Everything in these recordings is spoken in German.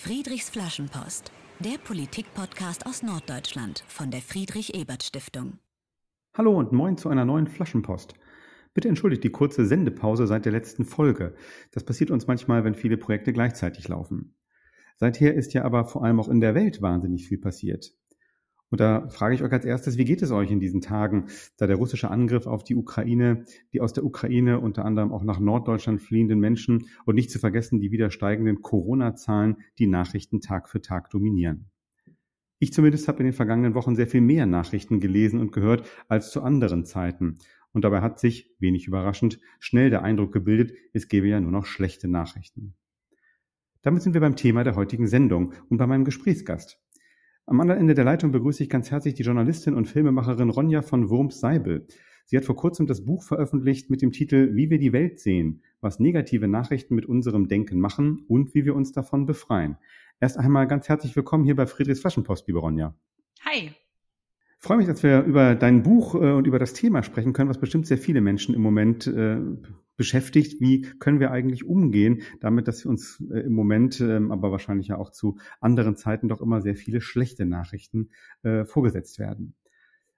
Friedrichs Flaschenpost, der Politik-Podcast aus Norddeutschland von der Friedrich-Ebert-Stiftung. Hallo und moin zu einer neuen Flaschenpost. Bitte entschuldigt die kurze Sendepause seit der letzten Folge. Das passiert uns manchmal, wenn viele Projekte gleichzeitig laufen. Seither ist ja aber vor allem auch in der Welt wahnsinnig viel passiert. Und da frage ich euch als erstes, wie geht es euch in diesen Tagen, da der russische Angriff auf die Ukraine, die aus der Ukraine unter anderem auch nach Norddeutschland fliehenden Menschen und nicht zu vergessen die wieder steigenden Corona-Zahlen die Nachrichten Tag für Tag dominieren. Ich zumindest habe in den vergangenen Wochen sehr viel mehr Nachrichten gelesen und gehört als zu anderen Zeiten. Und dabei hat sich, wenig überraschend, schnell der Eindruck gebildet, es gäbe ja nur noch schlechte Nachrichten. Damit sind wir beim Thema der heutigen Sendung und bei meinem Gesprächsgast. Am anderen Ende der Leitung begrüße ich ganz herzlich die Journalistin und Filmemacherin Ronja von Wurms-Seibel. Sie hat vor kurzem das Buch veröffentlicht mit dem Titel Wie wir die Welt sehen, was negative Nachrichten mit unserem Denken machen und wie wir uns davon befreien. Erst einmal ganz herzlich willkommen hier bei Friedrichs Flaschenpost, liebe Ronja. Hi. Ich freue mich, dass wir über dein Buch äh, und über das Thema sprechen können, was bestimmt sehr viele Menschen im Moment äh, beschäftigt. Wie können wir eigentlich umgehen damit, dass wir uns äh, im Moment, ähm, aber wahrscheinlich ja auch zu anderen Zeiten doch immer sehr viele schlechte Nachrichten äh, vorgesetzt werden.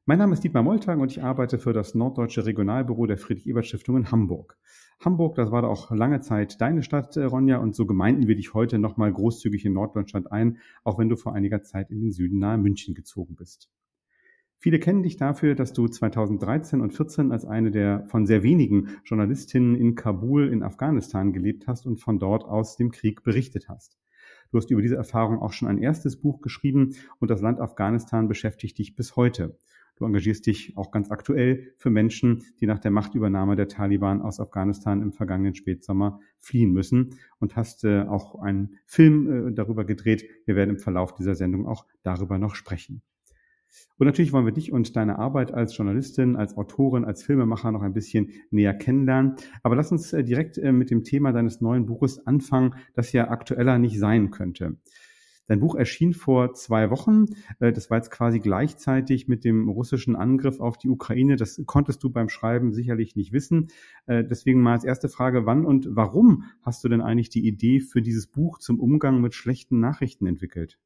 Mein Name ist Dietmar Moltag und ich arbeite für das Norddeutsche Regionalbüro der Friedrich-Ebert-Stiftung in Hamburg. Hamburg, das war da auch lange Zeit deine Stadt, äh, Ronja, und so gemeinden wir dich heute nochmal großzügig in Norddeutschland ein, auch wenn du vor einiger Zeit in den Süden nahe München gezogen bist. Viele kennen dich dafür, dass du 2013 und 14 als eine der von sehr wenigen Journalistinnen in Kabul in Afghanistan gelebt hast und von dort aus dem Krieg berichtet hast. Du hast über diese Erfahrung auch schon ein erstes Buch geschrieben und das Land Afghanistan beschäftigt dich bis heute. Du engagierst dich auch ganz aktuell für Menschen, die nach der Machtübernahme der Taliban aus Afghanistan im vergangenen Spätsommer fliehen müssen und hast äh, auch einen Film äh, darüber gedreht. Wir werden im Verlauf dieser Sendung auch darüber noch sprechen. Und natürlich wollen wir dich und deine Arbeit als Journalistin, als Autorin, als Filmemacher noch ein bisschen näher kennenlernen. Aber lass uns äh, direkt äh, mit dem Thema deines neuen Buches anfangen, das ja aktueller nicht sein könnte. Dein Buch erschien vor zwei Wochen. Äh, das war jetzt quasi gleichzeitig mit dem russischen Angriff auf die Ukraine. Das konntest du beim Schreiben sicherlich nicht wissen. Deswegen mal als erste Frage, wann und warum hast du denn eigentlich die Idee für dieses Buch zum Umgang mit schlechten Nachrichten entwickelt?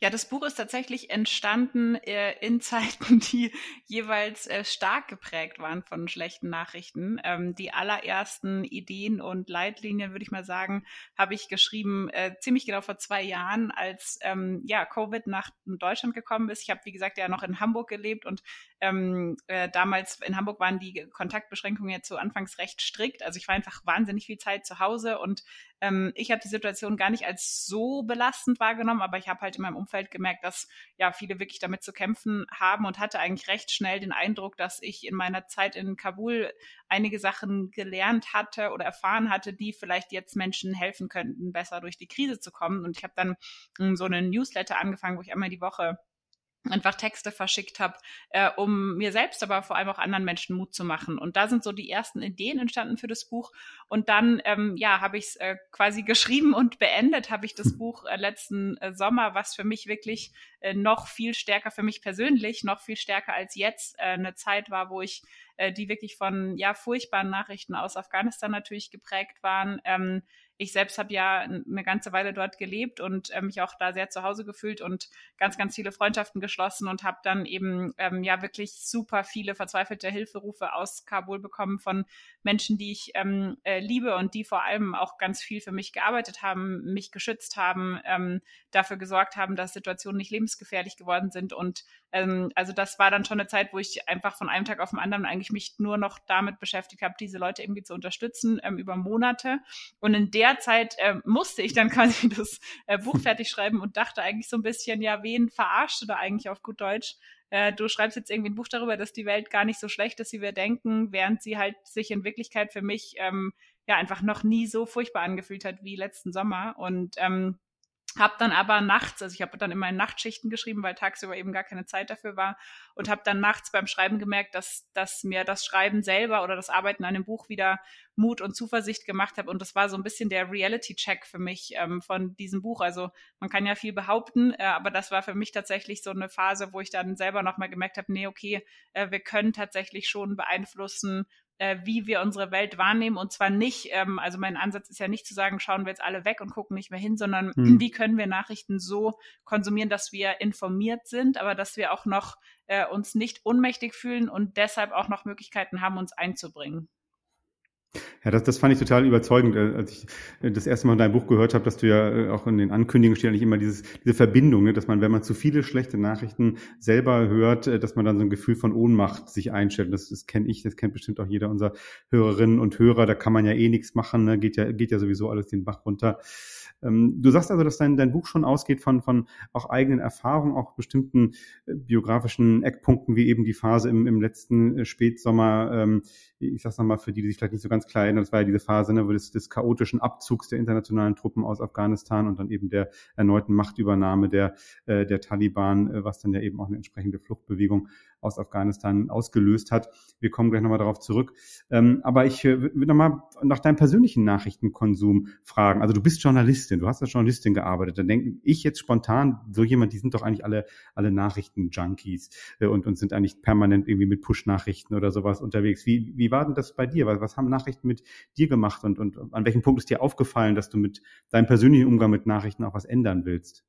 Ja, das Buch ist tatsächlich entstanden äh, in Zeiten, die jeweils äh, stark geprägt waren von schlechten Nachrichten. Ähm, die allerersten Ideen und Leitlinien, würde ich mal sagen, habe ich geschrieben äh, ziemlich genau vor zwei Jahren, als ähm, ja Covid nach Deutschland gekommen ist. Ich habe, wie gesagt, ja noch in Hamburg gelebt und ähm, äh, damals in Hamburg waren die Kontaktbeschränkungen jetzt so anfangs recht strikt. Also ich war einfach wahnsinnig viel Zeit zu Hause und ähm, ich habe die Situation gar nicht als so belastend wahrgenommen, aber ich habe halt in meinem Umfeld gemerkt, dass ja viele wirklich damit zu kämpfen haben und hatte eigentlich recht schnell den Eindruck, dass ich in meiner Zeit in Kabul einige Sachen gelernt hatte oder erfahren hatte, die vielleicht jetzt Menschen helfen könnten, besser durch die Krise zu kommen. Und ich habe dann um, so einen Newsletter angefangen, wo ich einmal die Woche einfach Texte verschickt habe, äh, um mir selbst, aber vor allem auch anderen Menschen Mut zu machen. Und da sind so die ersten Ideen entstanden für das Buch. Und dann, ähm, ja, habe ich es äh, quasi geschrieben und beendet, habe ich das Buch äh, letzten äh, Sommer, was für mich wirklich äh, noch viel stärker, für mich persönlich, noch viel stärker als jetzt äh, eine Zeit war, wo ich äh, die wirklich von ja furchtbaren Nachrichten aus Afghanistan natürlich geprägt waren. Ähm, ich selbst habe ja eine ganze Weile dort gelebt und äh, mich auch da sehr zu Hause gefühlt und ganz, ganz viele Freundschaften geschlossen und habe dann eben ähm, ja wirklich super viele verzweifelte Hilferufe aus Kabul bekommen von Menschen, die ich ähm, äh, liebe und die vor allem auch ganz viel für mich gearbeitet haben, mich geschützt haben, ähm, dafür gesorgt haben, dass Situationen nicht lebensgefährlich geworden sind. Und ähm, also das war dann schon eine Zeit, wo ich einfach von einem Tag auf den anderen eigentlich mich nur noch damit beschäftigt habe, diese Leute irgendwie zu unterstützen ähm, über Monate. Und in der Zeit äh, musste ich dann quasi das äh, Buch fertig schreiben und dachte eigentlich so ein bisschen, ja, wen verarscht du da eigentlich auf gut Deutsch? Äh, du schreibst jetzt irgendwie ein Buch darüber, dass die Welt gar nicht so schlecht ist, wie wir denken, während sie halt sich in Wirklichkeit für mich ähm, ja einfach noch nie so furchtbar angefühlt hat wie letzten Sommer. Und ähm, habe dann aber nachts, also ich habe dann immer in Nachtschichten geschrieben, weil tagsüber eben gar keine Zeit dafür war und habe dann nachts beim Schreiben gemerkt, dass, dass mir das Schreiben selber oder das Arbeiten an dem Buch wieder Mut und Zuversicht gemacht hat und das war so ein bisschen der Reality-Check für mich ähm, von diesem Buch. Also man kann ja viel behaupten, äh, aber das war für mich tatsächlich so eine Phase, wo ich dann selber nochmal gemerkt habe, nee, okay, äh, wir können tatsächlich schon beeinflussen, wie wir unsere Welt wahrnehmen. Und zwar nicht, ähm, also mein Ansatz ist ja nicht zu sagen, schauen wir jetzt alle weg und gucken nicht mehr hin, sondern hm. wie können wir Nachrichten so konsumieren, dass wir informiert sind, aber dass wir auch noch äh, uns nicht ohnmächtig fühlen und deshalb auch noch Möglichkeiten haben, uns einzubringen. Ja, das, das fand ich total überzeugend, äh, als ich äh, das erste Mal dein Buch gehört habe, dass du ja äh, auch in den Ankündigungen steht eigentlich immer dieses, diese Verbindung, ne, dass man, wenn man zu viele schlechte Nachrichten selber hört, dass man dann so ein Gefühl von Ohnmacht sich einstellt. Das, das kenne ich, das kennt bestimmt auch jeder unserer Hörerinnen und Hörer. Da kann man ja eh nichts machen, ne? geht ja geht ja sowieso alles den Bach runter. Ähm, du sagst also, dass dein, dein Buch schon ausgeht von, von auch eigenen Erfahrungen, auch bestimmten biografischen Eckpunkten, wie eben die Phase im, im letzten Spätsommer. Ähm, ich sag's nochmal für die, die sich vielleicht nicht so ganz klar erinnern, das war ja diese Phase ne, des, des chaotischen Abzugs der internationalen Truppen aus Afghanistan und dann eben der erneuten Machtübernahme der, äh, der Taliban, äh, was dann ja eben auch eine entsprechende Fluchtbewegung aus Afghanistan ausgelöst hat. Wir kommen gleich nochmal darauf zurück. Ähm, aber ich äh, will nochmal nach deinem persönlichen Nachrichtenkonsum fragen. Also du bist Journalistin, du hast als Journalistin gearbeitet. Dann denke ich jetzt spontan, so jemand, die sind doch eigentlich alle, alle Nachrichten-Junkies äh, und, und sind eigentlich permanent irgendwie mit Push-Nachrichten oder sowas unterwegs. Wie, wie war denn das bei dir? Was, was haben Nachrichten mit dir gemacht und, und an welchem Punkt ist dir aufgefallen, dass du mit deinem persönlichen Umgang mit Nachrichten auch was ändern willst?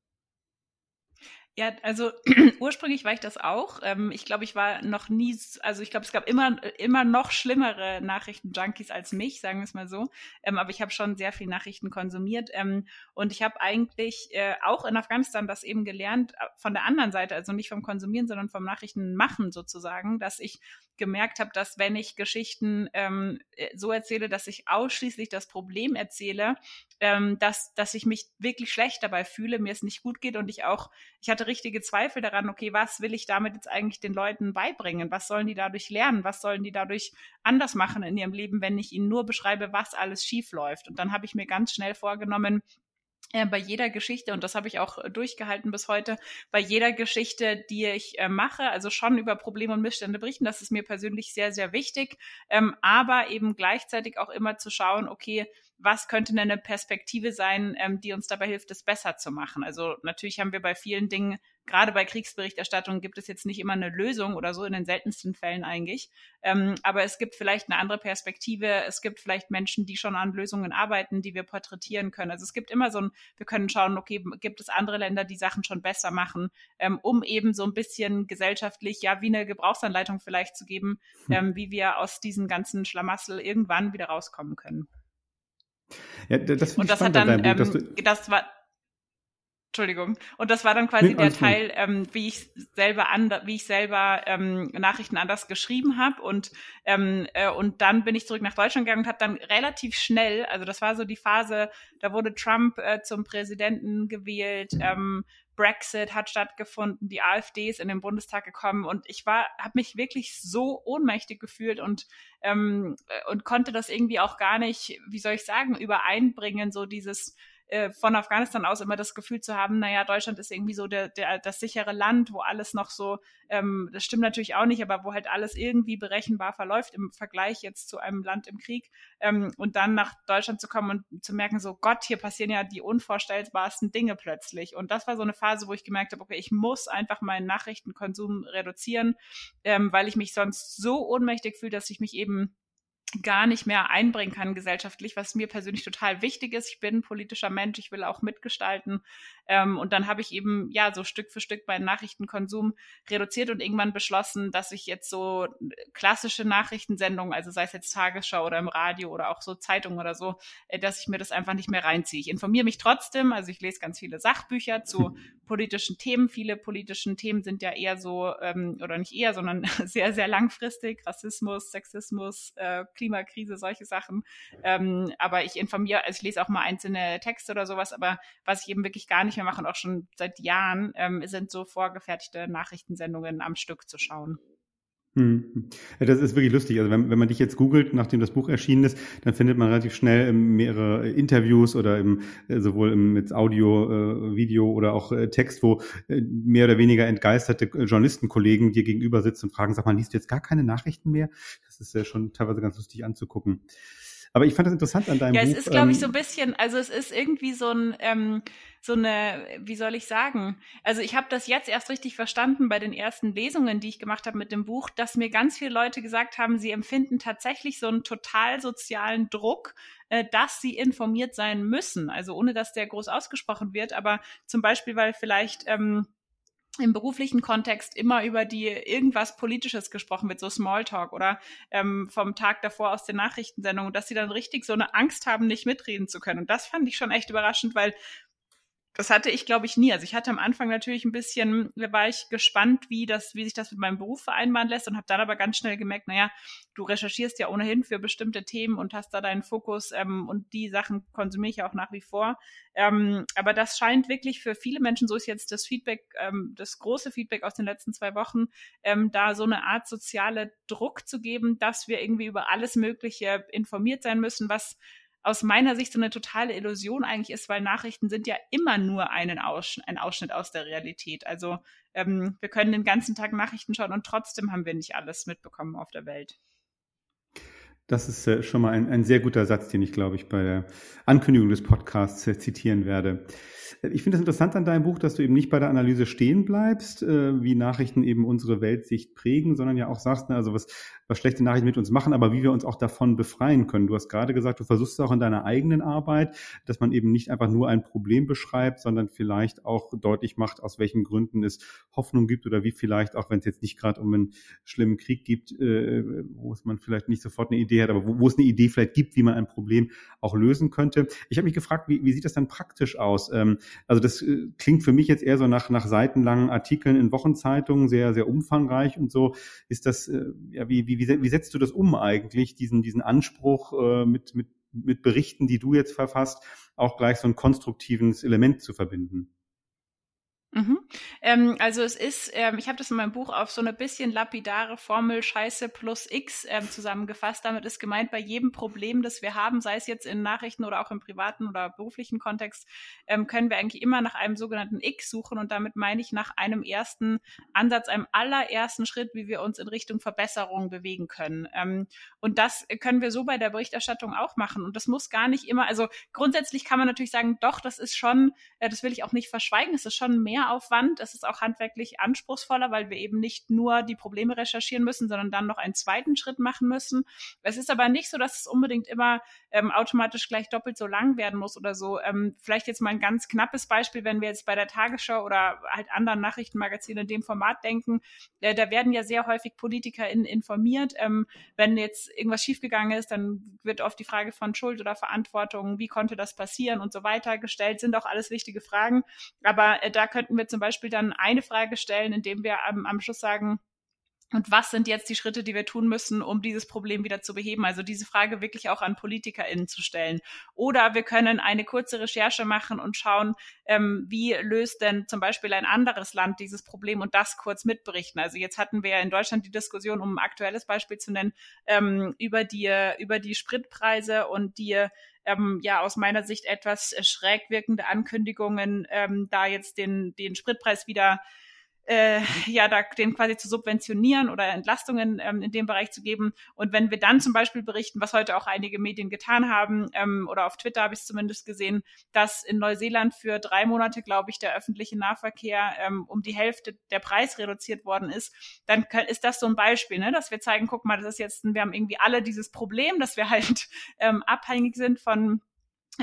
Ja, also ursprünglich war ich das auch. Ähm, ich glaube, ich war noch nie, also ich glaube, es gab immer, immer noch schlimmere Nachrichten-Junkies als mich, sagen wir es mal so. Ähm, aber ich habe schon sehr viel Nachrichten konsumiert. Ähm, und ich habe eigentlich äh, auch in Afghanistan das eben gelernt, äh, von der anderen Seite, also nicht vom Konsumieren, sondern vom Nachrichtenmachen sozusagen, dass ich gemerkt habe, dass wenn ich Geschichten ähm, äh, so erzähle, dass ich ausschließlich das Problem erzähle, ähm, dass, dass ich mich wirklich schlecht dabei fühle, mir es nicht gut geht und ich auch, ich hatte richtige Zweifel daran, okay, was will ich damit jetzt eigentlich den Leuten beibringen? Was sollen die dadurch lernen? Was sollen die dadurch anders machen in ihrem Leben, wenn ich ihnen nur beschreibe, was alles schief läuft? Und dann habe ich mir ganz schnell vorgenommen, äh, bei jeder Geschichte, und das habe ich auch äh, durchgehalten bis heute, bei jeder Geschichte, die ich äh, mache, also schon über Probleme und Missstände berichten, das ist mir persönlich sehr, sehr wichtig, ähm, aber eben gleichzeitig auch immer zu schauen, okay, was könnte denn eine Perspektive sein, ähm, die uns dabei hilft, es besser zu machen. Also natürlich haben wir bei vielen Dingen, gerade bei Kriegsberichterstattung, gibt es jetzt nicht immer eine Lösung oder so, in den seltensten Fällen eigentlich. Ähm, aber es gibt vielleicht eine andere Perspektive. Es gibt vielleicht Menschen, die schon an Lösungen arbeiten, die wir porträtieren können. Also es gibt immer so ein, wir können schauen, okay, gibt es andere Länder, die Sachen schon besser machen, ähm, um eben so ein bisschen gesellschaftlich, ja, wie eine Gebrauchsanleitung vielleicht zu geben, hm. ähm, wie wir aus diesem ganzen Schlamassel irgendwann wieder rauskommen können. Ja, das und das hat dann, ähm, das war, Entschuldigung. Und das war dann quasi nee, der Teil, ähm, wie ich selber an, wie ich selber ähm, Nachrichten anders geschrieben habe und ähm, äh, und dann bin ich zurück nach Deutschland gegangen und habe dann relativ schnell, also das war so die Phase, da wurde Trump äh, zum Präsidenten gewählt, ähm, Brexit hat stattgefunden, die AfD ist in den Bundestag gekommen. Und ich war, habe mich wirklich so ohnmächtig gefühlt und ähm, äh, und konnte das irgendwie auch gar nicht, wie soll ich sagen, übereinbringen, so dieses äh, von Afghanistan aus immer das Gefühl zu haben, naja, Deutschland ist irgendwie so der, der, das sichere Land, wo alles noch so, ähm, das stimmt natürlich auch nicht, aber wo halt alles irgendwie berechenbar verläuft im Vergleich jetzt zu einem Land im Krieg. Ähm, und dann nach Deutschland zu kommen und zu merken, so Gott, hier passieren ja die unvorstellbarsten Dinge plötzlich. Und das war so eine Phase, wo ich gemerkt habe, okay, ich muss einfach meinen Nachrichtenkonsum reduzieren, ähm, weil ich mich sonst so ohnmächtig fühle, dass ich mich eben gar nicht mehr einbringen kann gesellschaftlich, was mir persönlich total wichtig ist. Ich bin ein politischer Mensch, ich will auch mitgestalten. Ähm, und dann habe ich eben ja so Stück für Stück meinen Nachrichtenkonsum reduziert und irgendwann beschlossen, dass ich jetzt so klassische Nachrichtensendungen, also sei es jetzt Tagesschau oder im Radio oder auch so Zeitungen oder so, äh, dass ich mir das einfach nicht mehr reinziehe. Ich informiere mich trotzdem, also ich lese ganz viele Sachbücher zu politischen Themen. Viele politischen Themen sind ja eher so, ähm, oder nicht eher, sondern sehr, sehr langfristig. Rassismus, Sexismus, äh, Klimakrise, solche Sachen. Ähm, aber ich informiere, also ich lese auch mal einzelne Texte oder sowas, aber was ich eben wirklich gar nicht mehr mache und auch schon seit Jahren, ähm, sind so vorgefertigte Nachrichtensendungen am Stück zu schauen. Hm. Ja, das ist wirklich lustig. Also wenn, wenn man dich jetzt googelt, nachdem das Buch erschienen ist, dann findet man relativ schnell ähm, mehrere Interviews oder im, äh, sowohl im mit Audio, äh, Video oder auch äh, Text, wo äh, mehr oder weniger entgeisterte Journalistenkollegen dir gegenüber sitzen und fragen, sag mal, liest du jetzt gar keine Nachrichten mehr? Das ist ja schon teilweise ganz lustig anzugucken. Aber ich fand das interessant an deinem ja, Buch. Ja, es ist, glaube ich, ähm, so ein bisschen, also es ist irgendwie so ein, ähm, so eine, wie soll ich sagen? Also ich habe das jetzt erst richtig verstanden bei den ersten Lesungen, die ich gemacht habe mit dem Buch, dass mir ganz viele Leute gesagt haben, sie empfinden tatsächlich so einen total sozialen Druck, äh, dass sie informiert sein müssen. Also ohne dass der groß ausgesprochen wird, aber zum Beispiel, weil vielleicht ähm, im beruflichen Kontext immer über die irgendwas Politisches gesprochen wird, so Smalltalk oder ähm, vom Tag davor aus den Nachrichtensendungen, dass sie dann richtig so eine Angst haben, nicht mitreden zu können. Und das fand ich schon echt überraschend, weil das hatte ich, glaube ich, nie. Also ich hatte am Anfang natürlich ein bisschen, da war ich gespannt, wie das, wie sich das mit meinem Beruf vereinbaren lässt und habe dann aber ganz schnell gemerkt, naja, du recherchierst ja ohnehin für bestimmte Themen und hast da deinen Fokus ähm, und die Sachen konsumiere ich ja auch nach wie vor. Ähm, aber das scheint wirklich für viele Menschen, so ist jetzt das Feedback, ähm, das große Feedback aus den letzten zwei Wochen, ähm, da so eine Art soziale Druck zu geben, dass wir irgendwie über alles Mögliche informiert sein müssen, was aus meiner Sicht so eine totale Illusion eigentlich ist, weil Nachrichten sind ja immer nur einen Ausschnitt, ein Ausschnitt aus der Realität. Also ähm, wir können den ganzen Tag Nachrichten schauen und trotzdem haben wir nicht alles mitbekommen auf der Welt. Das ist äh, schon mal ein, ein sehr guter Satz, den ich, glaube ich, bei der Ankündigung des Podcasts äh, zitieren werde. Ich finde es interessant an deinem Buch, dass du eben nicht bei der Analyse stehen bleibst, äh, wie Nachrichten eben unsere Weltsicht prägen, sondern ja auch sagst, ne, also was, was schlechte Nachrichten mit uns machen, aber wie wir uns auch davon befreien können. Du hast gerade gesagt, du versuchst es auch in deiner eigenen Arbeit, dass man eben nicht einfach nur ein Problem beschreibt, sondern vielleicht auch deutlich macht, aus welchen Gründen es Hoffnung gibt oder wie vielleicht, auch wenn es jetzt nicht gerade um einen schlimmen Krieg gibt, äh, wo es man vielleicht nicht sofort eine Idee hat, aber wo, wo es eine Idee vielleicht gibt, wie man ein Problem auch lösen könnte. Ich habe mich gefragt, wie, wie sieht das dann praktisch aus? Ähm, also das äh, klingt für mich jetzt eher so nach, nach seitenlangen Artikeln in Wochenzeitungen, sehr, sehr umfangreich und so. Ist das, äh, ja, wie, wie, wie setzt du das um eigentlich, diesen, diesen Anspruch äh, mit, mit, mit Berichten, die du jetzt verfasst, auch gleich so ein konstruktives Element zu verbinden? Mhm. Ähm, also es ist, ähm, ich habe das in meinem Buch auf so eine bisschen lapidare Formel Scheiße plus X ähm, zusammengefasst. Damit ist gemeint, bei jedem Problem, das wir haben, sei es jetzt in Nachrichten oder auch im privaten oder beruflichen Kontext, ähm, können wir eigentlich immer nach einem sogenannten X suchen. Und damit meine ich nach einem ersten Ansatz, einem allerersten Schritt, wie wir uns in Richtung Verbesserung bewegen können. Ähm, und das können wir so bei der Berichterstattung auch machen. Und das muss gar nicht immer, also grundsätzlich kann man natürlich sagen, doch, das ist schon, äh, das will ich auch nicht verschweigen, es ist schon mehr Mehraufwand. Es ist auch handwerklich anspruchsvoller, weil wir eben nicht nur die Probleme recherchieren müssen, sondern dann noch einen zweiten Schritt machen müssen. Es ist aber nicht so, dass es unbedingt immer ähm, automatisch gleich doppelt so lang werden muss oder so. Ähm, vielleicht jetzt mal ein ganz knappes Beispiel, wenn wir jetzt bei der Tagesschau oder halt anderen Nachrichtenmagazinen in dem Format denken, äh, da werden ja sehr häufig PolitikerInnen informiert. Ähm, wenn jetzt irgendwas schiefgegangen ist, dann wird oft die Frage von Schuld oder Verantwortung, wie konnte das passieren und so weiter gestellt, sind auch alles wichtige Fragen. Aber äh, da könnten wir zum Beispiel dann eine Frage stellen, indem wir am, am Schluss sagen, und was sind jetzt die Schritte, die wir tun müssen, um dieses Problem wieder zu beheben? Also diese Frage wirklich auch an PolitikerInnen zu stellen. Oder wir können eine kurze Recherche machen und schauen, ähm, wie löst denn zum Beispiel ein anderes Land dieses Problem und das kurz mitberichten. Also jetzt hatten wir ja in Deutschland die Diskussion, um ein aktuelles Beispiel zu nennen, ähm, über die, über die Spritpreise und die ähm, ja aus meiner Sicht etwas schräg wirkende Ankündigungen, ähm, da jetzt den, den Spritpreis wieder äh, ja, da den quasi zu subventionieren oder Entlastungen ähm, in dem Bereich zu geben. Und wenn wir dann zum Beispiel berichten, was heute auch einige Medien getan haben, ähm, oder auf Twitter habe ich es zumindest gesehen, dass in Neuseeland für drei Monate, glaube ich, der öffentliche Nahverkehr ähm, um die Hälfte der Preis reduziert worden ist, dann ist das so ein Beispiel, ne, dass wir zeigen, guck mal, das ist jetzt, wir haben irgendwie alle dieses Problem, dass wir halt ähm, abhängig sind von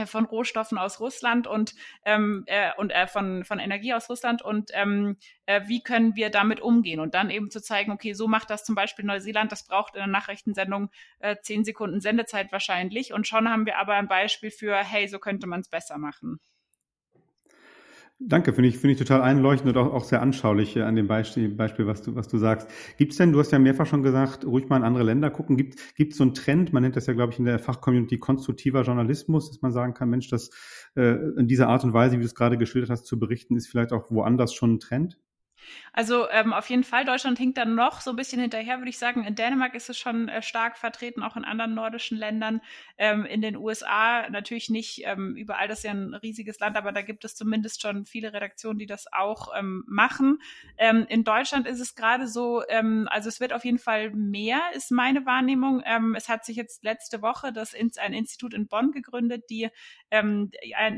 von Rohstoffen aus Russland und ähm, äh, und äh, von von Energie aus Russland und ähm, äh, wie können wir damit umgehen und dann eben zu zeigen, okay, so macht das zum Beispiel Neuseeland, das braucht in der Nachrichtensendung äh, zehn Sekunden Sendezeit wahrscheinlich und schon haben wir aber ein Beispiel für, hey, so könnte man es besser machen. Danke, finde ich, finde ich total einleuchtend und auch, auch sehr anschaulich äh, an dem Beispiel, Beispiel, was du, was du sagst. Gibt es denn, du hast ja mehrfach schon gesagt, ruhig mal in andere Länder gucken. Gibt es so einen Trend, man nennt das ja, glaube ich, in der Fachcommunity konstruktiver Journalismus, dass man sagen kann, Mensch, das äh, in dieser Art und Weise, wie du es gerade geschildert hast, zu berichten, ist vielleicht auch woanders schon ein Trend? Also ähm, auf jeden Fall, Deutschland hinkt dann noch so ein bisschen hinterher, würde ich sagen. In Dänemark ist es schon äh, stark vertreten, auch in anderen nordischen Ländern. Ähm, in den USA natürlich nicht ähm, überall, das ist ja ein riesiges Land, aber da gibt es zumindest schon viele Redaktionen, die das auch ähm, machen. Ähm, in Deutschland ist es gerade so, ähm, also es wird auf jeden Fall mehr, ist meine Wahrnehmung. Es hat sich jetzt letzte Woche das ein Institut in Bonn gegründet, die ein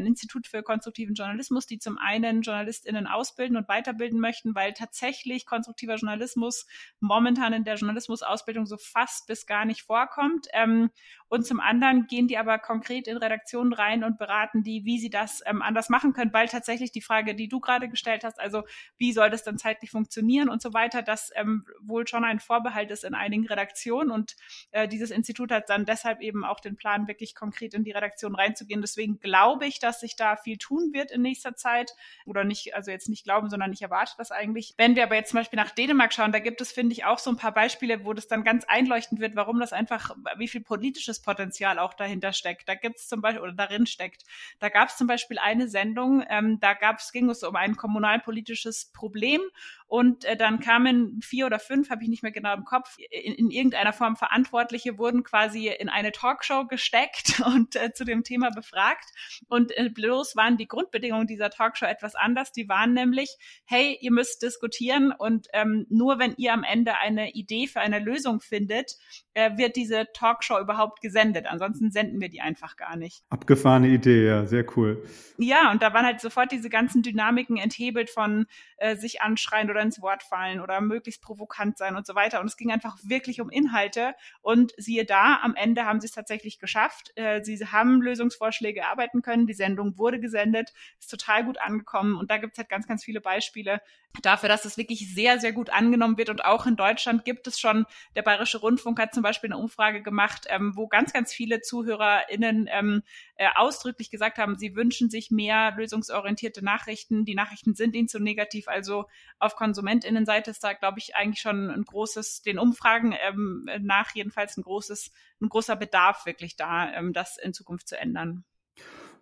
Institut für konstruktiven Journalismus, die zum einen JournalistInnen ausbilden und weiterbilden möchten, weil tatsächlich konstruktiver Journalismus momentan in der Journalismusausbildung so fast bis gar nicht vorkommt. Ähm, und zum anderen gehen die aber konkret in Redaktionen rein und beraten die, wie sie das ähm, anders machen können, weil tatsächlich die Frage, die du gerade gestellt hast, also wie soll das dann zeitlich funktionieren und so weiter, das ähm, wohl schon ein Vorbehalt ist in einigen Redaktionen. Und äh, dieses Institut hat dann deshalb eben auch den Plan, wirklich konkret in die Redaktion reinzugehen. Deswegen glaube ich, dass sich da viel tun wird in nächster Zeit. Oder nicht, also jetzt nicht glauben, sondern ich erwarte das eigentlich. Wenn wir aber jetzt zum Beispiel nach Dänemark schauen, da gibt es, finde ich, auch so ein paar Beispiele, wo das dann ganz einleuchtend wird, warum das einfach, wie viel politisches Potenzial auch dahinter steckt. Da gibt es zum Beispiel, oder darin steckt. Da gab es zum Beispiel eine Sendung, ähm, da gab es, ging es um ein kommunalpolitisches Problem und äh, dann kamen vier oder fünf, habe ich nicht mehr genau im Kopf, in, in irgendeiner Form Verantwortliche wurden quasi in eine Talkshow gesteckt und äh, zu dem Thema befragt. Und äh, bloß waren die Grundbedingungen dieser Talkshow etwas anders. Die waren nämlich, hey, ihr müsst diskutieren und ähm, nur wenn ihr am Ende eine Idee für eine Lösung findet, äh, wird diese Talkshow überhaupt gesendet. Ansonsten senden wir die einfach gar nicht. Abgefahrene Idee, ja, sehr cool. Ja, und da waren halt sofort diese ganzen Dynamiken enthebelt von äh, sich anschreien oder ins Wort fallen oder möglichst provokant sein und so weiter. Und es ging einfach wirklich um Inhalte. Und siehe da, am Ende haben sie es tatsächlich geschafft. Äh, sie haben Lösungsvorschläge erarbeiten können. Die Sendung wurde gesendet, ist total gut angekommen. Und da gibt es halt ganz, ganz viele Beispiele dafür, dass es wirklich sehr, sehr gut angenommen wird. Und auch in Deutschland gibt es schon, der Bayerische Rundfunk hat zum Beispiel eine Umfrage gemacht, ähm, wo ganz, ganz viele ZuhörerInnen ähm, äh, ausdrücklich gesagt haben, sie wünschen sich mehr lösungsorientierte Nachrichten. Die Nachrichten sind ihnen zu negativ also auf KonsumentInnenseite ist da, glaube ich, eigentlich schon ein großes, den Umfragen ähm, nach jedenfalls ein großes, ein großer Bedarf wirklich da, ähm, das in Zukunft zu ändern.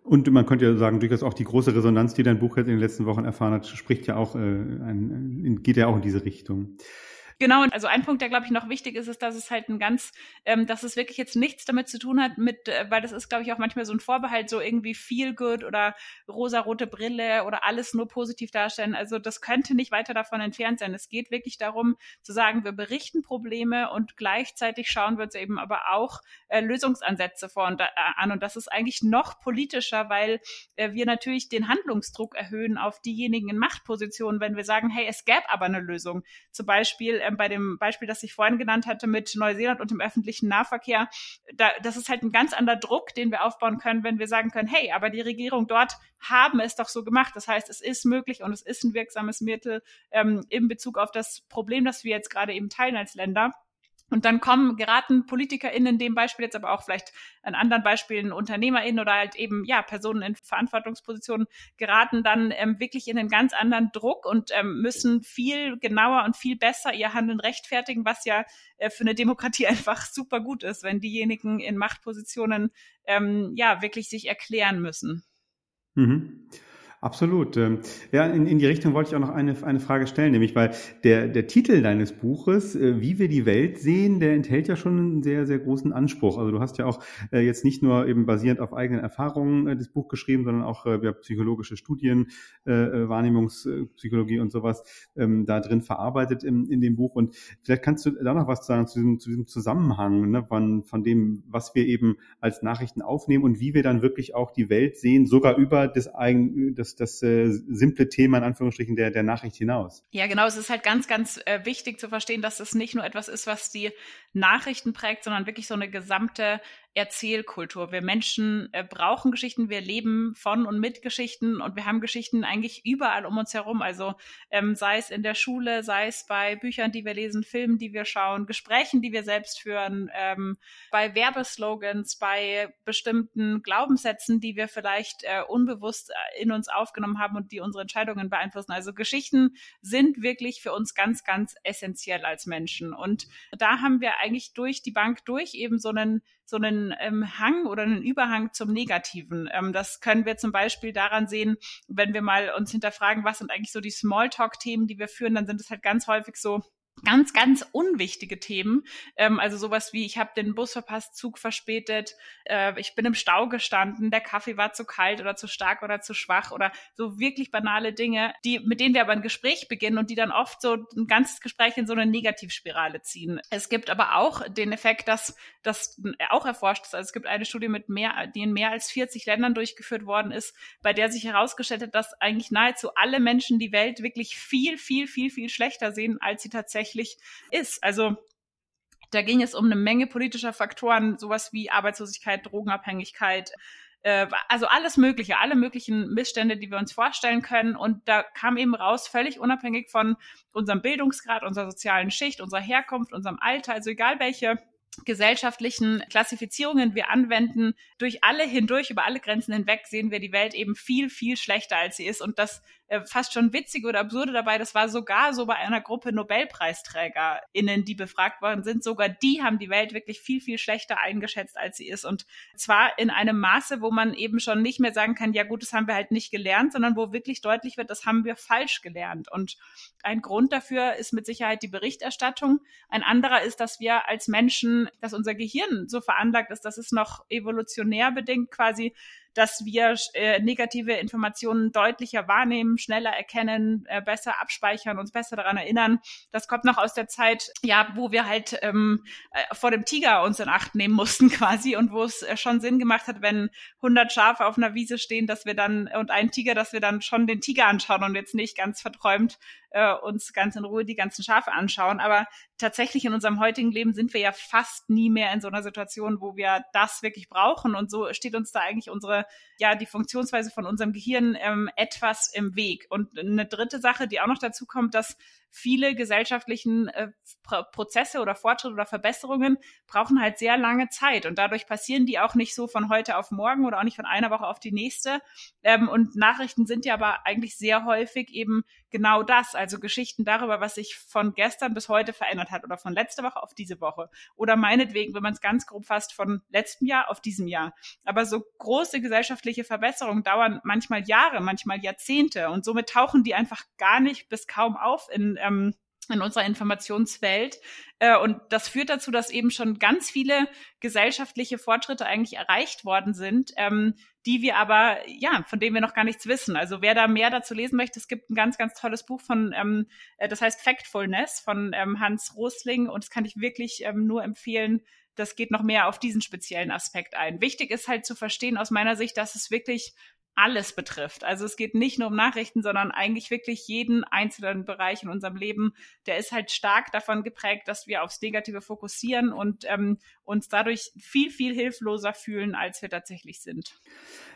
Und man könnte ja sagen, durchaus auch die große Resonanz, die dein Buch jetzt in den letzten Wochen erfahren hat, spricht ja auch, äh, ein, geht ja auch in diese Richtung. Genau, also ein Punkt, der, glaube ich, noch wichtig ist, ist, dass es halt ein ganz, ähm, dass es wirklich jetzt nichts damit zu tun hat, mit, äh, weil das ist, glaube ich, auch manchmal so ein Vorbehalt, so irgendwie feel good oder rosa-rote Brille oder alles nur positiv darstellen. Also das könnte nicht weiter davon entfernt sein. Es geht wirklich darum, zu sagen, wir berichten Probleme und gleichzeitig schauen wir uns eben aber auch äh, Lösungsansätze vor und, äh, an. Und das ist eigentlich noch politischer, weil äh, wir natürlich den Handlungsdruck erhöhen auf diejenigen in Machtpositionen, wenn wir sagen, hey, es gäbe aber eine Lösung. Zum Beispiel ähm, bei dem Beispiel, das ich vorhin genannt hatte mit Neuseeland und dem öffentlichen Nahverkehr, da, das ist halt ein ganz anderer Druck, den wir aufbauen können, wenn wir sagen können, hey, aber die Regierung dort haben es doch so gemacht. Das heißt, es ist möglich und es ist ein wirksames Mittel ähm, in Bezug auf das Problem, das wir jetzt gerade eben teilen als Länder. Und dann kommen, geraten PolitikerInnen in dem Beispiel jetzt aber auch vielleicht an anderen Beispielen UnternehmerInnen oder halt eben, ja, Personen in Verantwortungspositionen geraten dann ähm, wirklich in einen ganz anderen Druck und ähm, müssen viel genauer und viel besser ihr Handeln rechtfertigen, was ja äh, für eine Demokratie einfach super gut ist, wenn diejenigen in Machtpositionen, ähm, ja, wirklich sich erklären müssen. Mhm. Absolut. Ähm, ja, in, in die Richtung wollte ich auch noch eine, eine Frage stellen, nämlich weil der, der Titel deines Buches, äh, Wie wir die Welt sehen, der enthält ja schon einen sehr, sehr großen Anspruch. Also du hast ja auch äh, jetzt nicht nur eben basierend auf eigenen Erfahrungen äh, das Buch geschrieben, sondern auch ja, psychologische Studien, Wahrnehmungspsychologie und sowas ähm, da drin verarbeitet in, in dem Buch. Und vielleicht kannst du da noch was sagen zu diesem, zu diesem Zusammenhang ne, von, von dem, was wir eben als Nachrichten aufnehmen und wie wir dann wirklich auch die Welt sehen, sogar über das, eigen, das das, äh, simple Thema in Anführungsstrichen der, der Nachricht hinaus. Ja, genau. Es ist halt ganz, ganz äh, wichtig zu verstehen, dass es nicht nur etwas ist, was die Nachrichten prägt, sondern wirklich so eine gesamte Erzählkultur. Wir Menschen äh, brauchen Geschichten, wir leben von und mit Geschichten und wir haben Geschichten eigentlich überall um uns herum. Also ähm, sei es in der Schule, sei es bei Büchern, die wir lesen, Filmen, die wir schauen, Gesprächen, die wir selbst führen, ähm, bei Werbeslogans, bei bestimmten Glaubenssätzen, die wir vielleicht äh, unbewusst äh, in uns aufgenommen haben und die unsere Entscheidungen beeinflussen. Also Geschichten sind wirklich für uns ganz, ganz essentiell als Menschen. Und da haben wir eigentlich durch die Bank durch eben so einen so einen ähm, Hang oder einen Überhang zum Negativen. Ähm, das können wir zum Beispiel daran sehen, wenn wir mal uns hinterfragen, was sind eigentlich so die Smalltalk-Themen, die wir führen, dann sind es halt ganz häufig so ganz, ganz unwichtige Themen. Ähm, also sowas wie, ich habe den Bus verpasst, Zug verspätet, äh, ich bin im Stau gestanden, der Kaffee war zu kalt oder zu stark oder zu schwach oder so wirklich banale Dinge, die, mit denen wir aber ein Gespräch beginnen und die dann oft so ein ganzes Gespräch in so eine Negativspirale ziehen. Es gibt aber auch den Effekt, dass das auch erforscht ist. Also es gibt eine Studie mit mehr, die in mehr als 40 Ländern durchgeführt worden ist, bei der sich herausgestellt hat, dass eigentlich nahezu alle Menschen die Welt wirklich viel, viel, viel, viel schlechter sehen, als sie tatsächlich tatsächlich ist. Also da ging es um eine Menge politischer Faktoren, sowas wie Arbeitslosigkeit, Drogenabhängigkeit, äh, also alles Mögliche, alle möglichen Missstände, die wir uns vorstellen können. Und da kam eben raus, völlig unabhängig von unserem Bildungsgrad, unserer sozialen Schicht, unserer Herkunft, unserem Alter, also egal welche gesellschaftlichen Klassifizierungen wir anwenden, durch alle hindurch, über alle Grenzen hinweg, sehen wir die Welt eben viel, viel schlechter, als sie ist. Und das äh, fast schon witzige oder absurde dabei, das war sogar so bei einer Gruppe NobelpreisträgerInnen, die befragt worden sind, sogar die haben die Welt wirklich viel, viel schlechter eingeschätzt, als sie ist. Und zwar in einem Maße, wo man eben schon nicht mehr sagen kann, ja gut, das haben wir halt nicht gelernt, sondern wo wirklich deutlich wird, das haben wir falsch gelernt. Und ein Grund dafür ist mit Sicherheit die Berichterstattung. Ein anderer ist, dass wir als Menschen, dass unser Gehirn so veranlagt ist, dass es noch evolutionär bedingt quasi dass wir äh, negative Informationen deutlicher wahrnehmen, schneller erkennen, äh, besser abspeichern, uns besser daran erinnern. Das kommt noch aus der Zeit, ja, wo wir halt ähm, äh, vor dem Tiger uns in Acht nehmen mussten quasi und wo es äh, schon Sinn gemacht hat, wenn 100 Schafe auf einer Wiese stehen, dass wir dann und ein Tiger, dass wir dann schon den Tiger anschauen und jetzt nicht ganz verträumt äh, uns ganz in Ruhe die ganzen Schafe anschauen. Aber tatsächlich in unserem heutigen Leben sind wir ja fast nie mehr in so einer Situation, wo wir das wirklich brauchen. Und so steht uns da eigentlich unsere, ja, die Funktionsweise von unserem Gehirn ähm, etwas im Weg. Und eine dritte Sache, die auch noch dazu kommt, dass viele gesellschaftlichen äh, Prozesse oder Fortschritte oder Verbesserungen brauchen halt sehr lange Zeit und dadurch passieren die auch nicht so von heute auf morgen oder auch nicht von einer Woche auf die nächste. Ähm, und Nachrichten sind ja aber eigentlich sehr häufig eben genau das, also Geschichten darüber, was sich von gestern bis heute verändert hat oder von letzter Woche auf diese Woche oder meinetwegen, wenn man es ganz grob fasst, von letztem Jahr auf diesem Jahr. Aber so große gesellschaftliche Verbesserungen dauern manchmal Jahre, manchmal Jahrzehnte und somit tauchen die einfach gar nicht bis kaum auf in ähm, in unserer Informationswelt. Äh, und das führt dazu, dass eben schon ganz viele gesellschaftliche Fortschritte eigentlich erreicht worden sind, ähm, die wir aber, ja, von denen wir noch gar nichts wissen. Also wer da mehr dazu lesen möchte, es gibt ein ganz, ganz tolles Buch von, ähm, äh, das heißt Factfulness von ähm, Hans Rosling und das kann ich wirklich ähm, nur empfehlen. Das geht noch mehr auf diesen speziellen Aspekt ein. Wichtig ist halt zu verstehen aus meiner Sicht, dass es wirklich alles betrifft. Also es geht nicht nur um Nachrichten, sondern eigentlich wirklich jeden einzelnen Bereich in unserem Leben. Der ist halt stark davon geprägt, dass wir aufs Negative fokussieren und ähm, uns dadurch viel, viel hilfloser fühlen, als wir tatsächlich sind.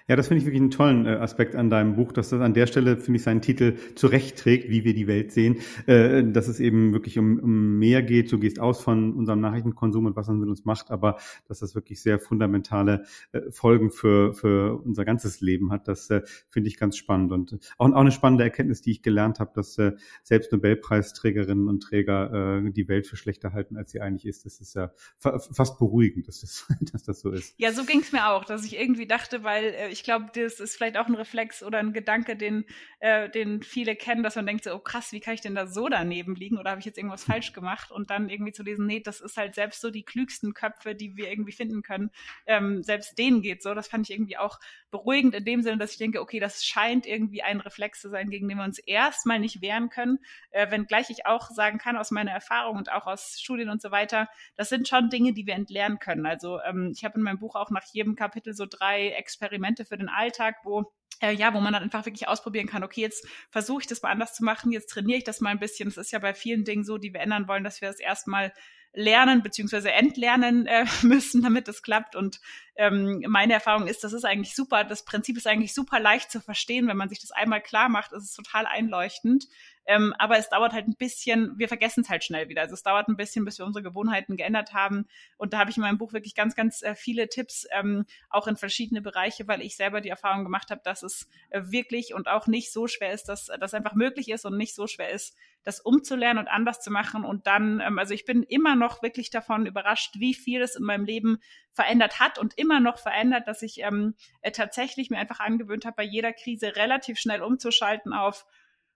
Ja, das finde ich wirklich einen tollen äh, Aspekt an deinem Buch, dass das an der Stelle, finde ich, seinen Titel zurechtträgt, wie wir die Welt sehen, äh, dass es eben wirklich um, um mehr geht. Du gehst aus von unserem Nachrichtenkonsum und was man mit uns macht, aber dass das wirklich sehr fundamentale äh, Folgen für, für unser ganzes Leben hat. Das äh, finde ich ganz spannend und auch, auch eine spannende Erkenntnis, die ich gelernt habe, dass äh, selbst Nobelpreisträgerinnen und Träger äh, die Welt für schlechter halten, als sie eigentlich ist. Das ist ja fa fast beruhigend, dass das, dass das so ist. Ja, so ging es mir auch, dass ich irgendwie dachte, weil äh, ich glaube, das ist vielleicht auch ein Reflex oder ein Gedanke, den, äh, den viele kennen, dass man denkt so, oh krass, wie kann ich denn da so daneben liegen oder habe ich jetzt irgendwas falsch gemacht? Und dann irgendwie zu lesen, nee, das ist halt selbst so die klügsten Köpfe, die wir irgendwie finden können. Ähm, selbst denen geht so. Das fand ich irgendwie auch beruhigend in dem Sinne, dass ich denke, okay, das scheint irgendwie ein Reflex zu sein, gegen den wir uns erstmal nicht wehren können. Äh, wenngleich ich auch sagen kann aus meiner Erfahrung und auch aus Studien und so weiter, das sind schon Dinge, die wir entlernen können. Also ähm, ich habe in meinem Buch auch nach jedem Kapitel so drei Experimente für den Alltag, wo äh, ja, wo man dann einfach wirklich ausprobieren kann, okay, jetzt versuche ich das mal anders zu machen, jetzt trainiere ich das mal ein bisschen. Das ist ja bei vielen Dingen so, die wir ändern wollen, dass wir das erstmal lernen beziehungsweise entlernen äh, müssen, damit das klappt. Und ähm, meine Erfahrung ist, das ist eigentlich super. Das Prinzip ist eigentlich super leicht zu verstehen. Wenn man sich das einmal klar macht, ist es total einleuchtend. Ähm, aber es dauert halt ein bisschen, wir vergessen es halt schnell wieder. Also es dauert ein bisschen, bis wir unsere Gewohnheiten geändert haben. Und da habe ich in meinem Buch wirklich ganz, ganz äh, viele Tipps, ähm, auch in verschiedene Bereiche, weil ich selber die Erfahrung gemacht habe, dass es äh, wirklich und auch nicht so schwer ist, dass das einfach möglich ist und nicht so schwer ist, das umzulernen und anders zu machen. Und dann, ähm, also ich bin immer noch wirklich davon überrascht, wie viel es in meinem Leben verändert hat und immer noch verändert, dass ich ähm, äh, tatsächlich mir einfach angewöhnt habe, bei jeder Krise relativ schnell umzuschalten auf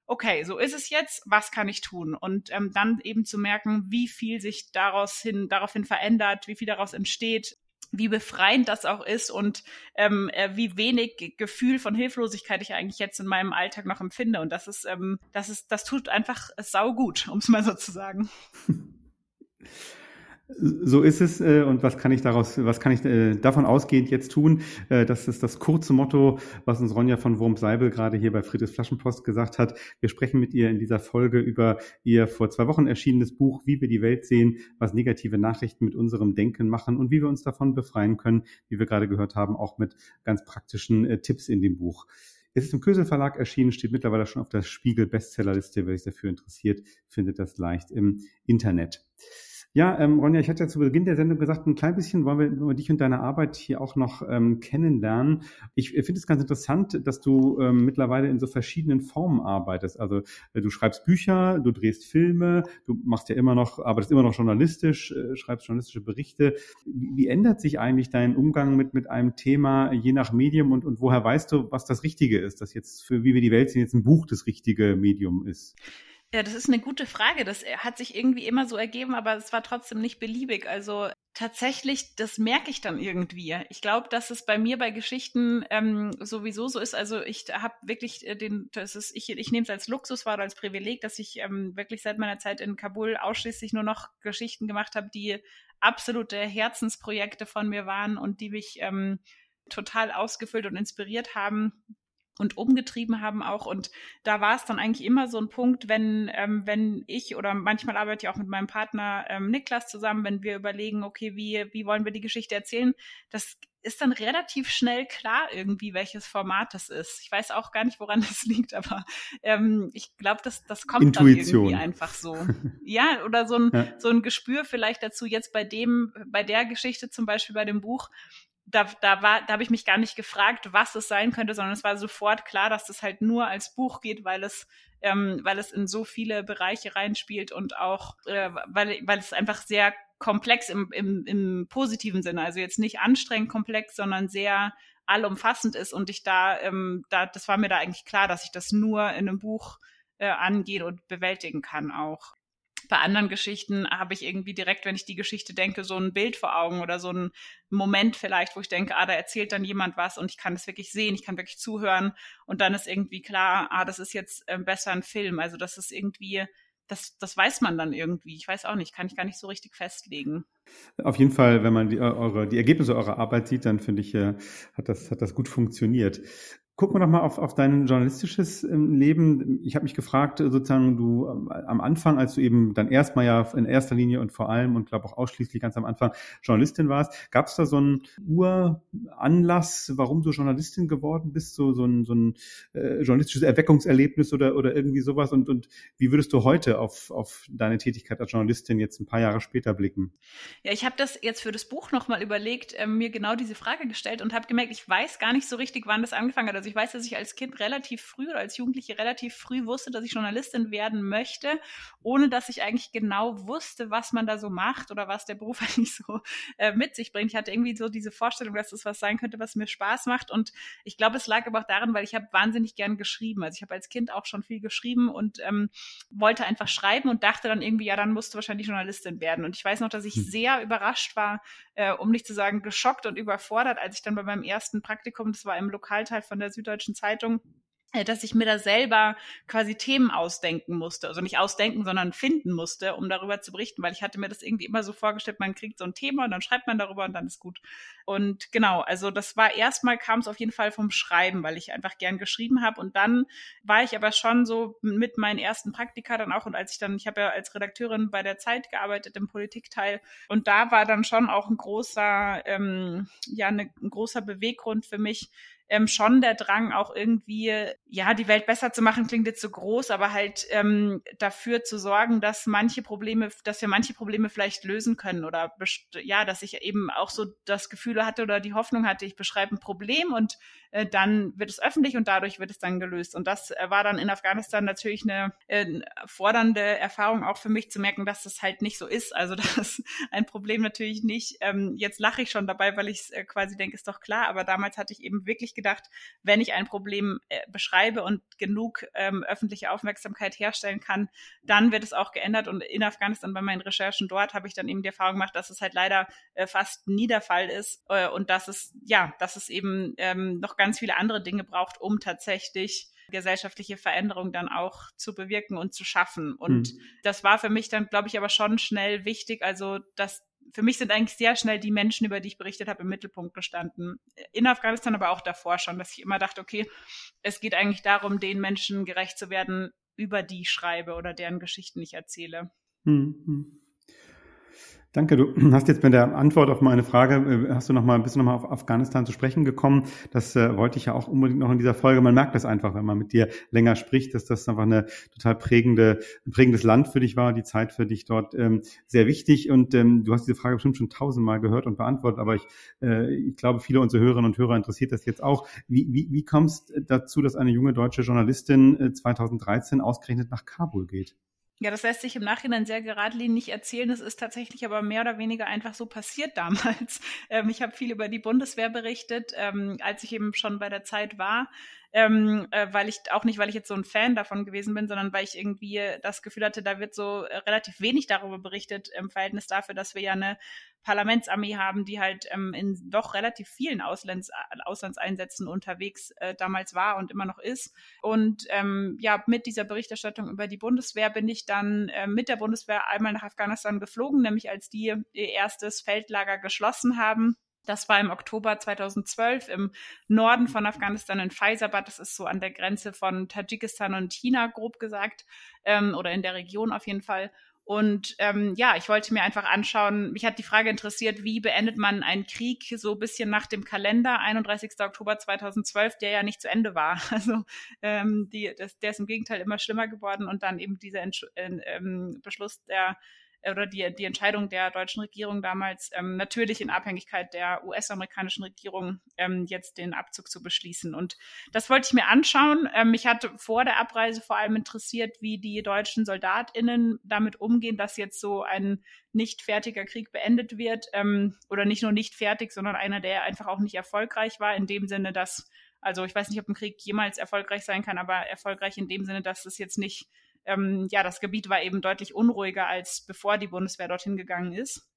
okay, so ist es jetzt, was kann ich tun? Und ähm, dann eben zu merken, wie viel sich daraus hin, daraufhin verändert, wie viel daraus entsteht, wie befreiend das auch ist und ähm, äh, wie wenig Gefühl von Hilflosigkeit ich eigentlich jetzt in meinem Alltag noch empfinde. Und das ist, ähm, das ist, das tut einfach sau gut, um es mal so zu sagen. So ist es. Äh, und was kann ich daraus, was kann ich äh, davon ausgehend jetzt tun? Äh, das ist das kurze Motto, was uns Ronja von Wurm-Seibel gerade hier bei Friedrichs Flaschenpost gesagt hat. Wir sprechen mit ihr in dieser Folge über ihr vor zwei Wochen erschienenes Buch, wie wir die Welt sehen, was negative Nachrichten mit unserem Denken machen und wie wir uns davon befreien können, wie wir gerade gehört haben, auch mit ganz praktischen Tipps in dem Buch. Es ist im Kösel Verlag erschienen, steht mittlerweile schon auf der Spiegel Bestsellerliste. Wer sich dafür interessiert, findet das leicht im Internet. Ja, ähm, Ronja, ich hatte ja zu Beginn der Sendung gesagt, ein klein bisschen wollen wir, dich und deine Arbeit hier auch noch ähm, kennenlernen. Ich finde es ganz interessant, dass du ähm, mittlerweile in so verschiedenen Formen arbeitest. Also äh, du schreibst Bücher, du drehst Filme, du machst ja immer noch, arbeitest immer noch journalistisch, äh, schreibst journalistische Berichte. Wie, wie, ändert sich eigentlich dein Umgang mit, mit einem Thema je nach Medium und, und woher weißt du, was das Richtige ist, dass jetzt für Wie wir die Welt sehen jetzt ein Buch das richtige Medium ist? Ja, das ist eine gute Frage. Das äh, hat sich irgendwie immer so ergeben, aber es war trotzdem nicht beliebig. Also tatsächlich, das merke ich dann irgendwie. Ich glaube, dass es bei mir bei Geschichten ähm, sowieso so ist. Also ich habe wirklich äh, den, das ist, ich, ich nehme es als Luxus wahr oder als Privileg, dass ich ähm, wirklich seit meiner Zeit in Kabul ausschließlich nur noch Geschichten gemacht habe, die absolute Herzensprojekte von mir waren und die mich ähm, total ausgefüllt und inspiriert haben und umgetrieben haben auch. Und da war es dann eigentlich immer so ein Punkt, wenn, ähm, wenn ich oder manchmal arbeite ich auch mit meinem Partner ähm, Niklas zusammen, wenn wir überlegen, okay, wie, wie wollen wir die Geschichte erzählen, das ist dann relativ schnell klar irgendwie, welches Format das ist. Ich weiß auch gar nicht, woran das liegt, aber ähm, ich glaube, das, das kommt Intuition. dann irgendwie einfach so. ja, oder so ein, ja. so ein Gespür vielleicht dazu jetzt bei dem, bei der Geschichte zum Beispiel bei dem Buch, da, da war, da habe ich mich gar nicht gefragt, was es sein könnte, sondern es war sofort klar, dass das halt nur als Buch geht, weil es, ähm, weil es in so viele Bereiche reinspielt und auch, äh, weil, weil es einfach sehr komplex im, im, im positiven Sinne, also jetzt nicht anstrengend komplex, sondern sehr allumfassend ist und ich da, ähm, da, das war mir da eigentlich klar, dass ich das nur in einem Buch äh, angehen und bewältigen kann auch. Bei anderen Geschichten habe ich irgendwie direkt, wenn ich die Geschichte denke, so ein Bild vor Augen oder so ein Moment vielleicht, wo ich denke, ah, da erzählt dann jemand was und ich kann es wirklich sehen, ich kann wirklich zuhören und dann ist irgendwie klar, ah, das ist jetzt äh, besser ein Film. Also das ist irgendwie, das, das weiß man dann irgendwie. Ich weiß auch nicht, kann ich gar nicht so richtig festlegen. Auf jeden Fall, wenn man die, eure, die Ergebnisse eurer Arbeit sieht, dann finde ich, äh, hat, das, hat das gut funktioniert. Gucken wir noch mal auf, auf dein journalistisches ähm, Leben. Ich habe mich gefragt, äh, sozusagen, du ähm, am Anfang, als du eben dann erstmal ja in erster Linie und vor allem und glaube auch ausschließlich ganz am Anfang Journalistin warst, gab es da so einen Uranlass, warum du Journalistin geworden bist, so, so ein, so ein äh, journalistisches Erweckungserlebnis oder, oder irgendwie sowas? Und, und wie würdest du heute auf, auf deine Tätigkeit als Journalistin jetzt ein paar Jahre später blicken? Ja, ich habe das jetzt für das Buch nochmal überlegt, äh, mir genau diese Frage gestellt und habe gemerkt, ich weiß gar nicht so richtig, wann das angefangen hat. Also ich weiß, dass ich als Kind relativ früh oder als Jugendliche relativ früh wusste, dass ich Journalistin werden möchte, ohne dass ich eigentlich genau wusste, was man da so macht oder was der Beruf eigentlich so äh, mit sich bringt. Ich hatte irgendwie so diese Vorstellung, dass das was sein könnte, was mir Spaß macht. Und ich glaube, es lag aber auch daran, weil ich habe wahnsinnig gern geschrieben. Also ich habe als Kind auch schon viel geschrieben und ähm, wollte einfach schreiben und dachte dann irgendwie, ja, dann musst du wahrscheinlich Journalistin werden. Und ich weiß noch, dass ich hm. sehr überrascht war, äh, um nicht zu sagen geschockt und überfordert, als ich dann bei meinem ersten Praktikum, das war im Lokalteil von der Süddeutschen Zeitung, äh, dass ich mir da selber quasi Themen ausdenken musste. Also nicht ausdenken, sondern finden musste, um darüber zu berichten, weil ich hatte mir das irgendwie immer so vorgestellt, man kriegt so ein Thema und dann schreibt man darüber und dann ist gut. Und genau, also das war erstmal kam es auf jeden Fall vom Schreiben, weil ich einfach gern geschrieben habe und dann war ich aber schon so mit meinen ersten Praktika dann auch und als ich dann, ich habe ja als Redakteurin bei der Zeit gearbeitet im Politikteil und da war dann schon auch ein großer, ähm, ja, ne, ein großer Beweggrund für mich, ähm, schon der Drang, auch irgendwie, ja, die Welt besser zu machen, klingt jetzt so groß, aber halt ähm, dafür zu sorgen, dass manche Probleme, dass wir manche Probleme vielleicht lösen können oder ja, dass ich eben auch so das Gefühl hatte oder die Hoffnung hatte, ich beschreibe ein Problem und äh, dann wird es öffentlich und dadurch wird es dann gelöst. Und das äh, war dann in Afghanistan natürlich eine äh, fordernde Erfahrung auch für mich zu merken, dass das halt nicht so ist. Also dass ein Problem natürlich nicht, ähm, jetzt lache ich schon dabei, weil ich es quasi denke, ist doch klar, aber damals hatte ich eben wirklich gedacht, wenn ich ein Problem beschreibe und genug ähm, öffentliche Aufmerksamkeit herstellen kann, dann wird es auch geändert. Und in Afghanistan bei meinen Recherchen dort habe ich dann eben die Erfahrung gemacht, dass es halt leider fast nie der Fall ist und dass es, ja, dass es eben ähm, noch ganz viele andere Dinge braucht, um tatsächlich gesellschaftliche Veränderung dann auch zu bewirken und zu schaffen. Und mhm. das war für mich dann, glaube ich, aber schon schnell wichtig. Also, dass für mich sind eigentlich sehr schnell die Menschen, über die ich berichtet habe, im Mittelpunkt gestanden. In Afghanistan, aber auch davor schon, dass ich immer dachte, okay, es geht eigentlich darum, den Menschen gerecht zu werden, über die ich schreibe oder deren Geschichten ich erzähle. Mhm. Danke. Du hast jetzt mit der Antwort auf meine Frage, äh, hast du noch mal ein bisschen noch mal auf Afghanistan zu sprechen gekommen. Das äh, wollte ich ja auch unbedingt noch in dieser Folge. Man merkt das einfach, wenn man mit dir länger spricht, dass das einfach eine total prägende, ein prägendes Land für dich war, die Zeit für dich dort ähm, sehr wichtig. Und ähm, du hast diese Frage bestimmt schon tausendmal gehört und beantwortet, aber ich, äh, ich glaube, viele unserer Hörerinnen und Hörer interessiert das jetzt auch. Wie, wie, wie kommst dazu, dass eine junge deutsche Journalistin äh, 2013 ausgerechnet nach Kabul geht? Ja, das lässt sich im Nachhinein sehr geradlinig erzählen. Es ist tatsächlich aber mehr oder weniger einfach so passiert damals. Ähm, ich habe viel über die Bundeswehr berichtet, ähm, als ich eben schon bei der Zeit war ähm, äh, weil ich auch nicht, weil ich jetzt so ein Fan davon gewesen bin, sondern weil ich irgendwie das Gefühl hatte, da wird so äh, relativ wenig darüber berichtet im Verhältnis dafür, dass wir ja eine Parlamentsarmee haben, die halt ähm, in doch relativ vielen Auslands Auslandseinsätzen unterwegs äh, damals war und immer noch ist. Und ähm, ja, mit dieser Berichterstattung über die Bundeswehr bin ich dann äh, mit der Bundeswehr einmal nach Afghanistan geflogen, nämlich als die ihr erstes Feldlager geschlossen haben das war im Oktober 2012 im Norden von Afghanistan in Faisabad. Das ist so an der Grenze von Tadschikistan und China, grob gesagt, ähm, oder in der Region auf jeden Fall. Und ähm, ja, ich wollte mir einfach anschauen, mich hat die Frage interessiert, wie beendet man einen Krieg so ein bisschen nach dem Kalender, 31. Oktober 2012, der ja nicht zu Ende war. Also ähm, die, das, der ist im Gegenteil immer schlimmer geworden und dann eben dieser Entsch äh, ähm, Beschluss der oder die, die Entscheidung der deutschen Regierung damals, ähm, natürlich in Abhängigkeit der US-amerikanischen Regierung, ähm, jetzt den Abzug zu beschließen. Und das wollte ich mir anschauen. Ähm, mich hat vor der Abreise vor allem interessiert, wie die deutschen SoldatInnen damit umgehen, dass jetzt so ein nicht fertiger Krieg beendet wird. Ähm, oder nicht nur nicht fertig, sondern einer, der einfach auch nicht erfolgreich war, in dem Sinne, dass also ich weiß nicht, ob ein Krieg jemals erfolgreich sein kann, aber erfolgreich in dem Sinne, dass es jetzt nicht ähm, ja, das Gebiet war eben deutlich unruhiger, als bevor die Bundeswehr dorthin gegangen ist.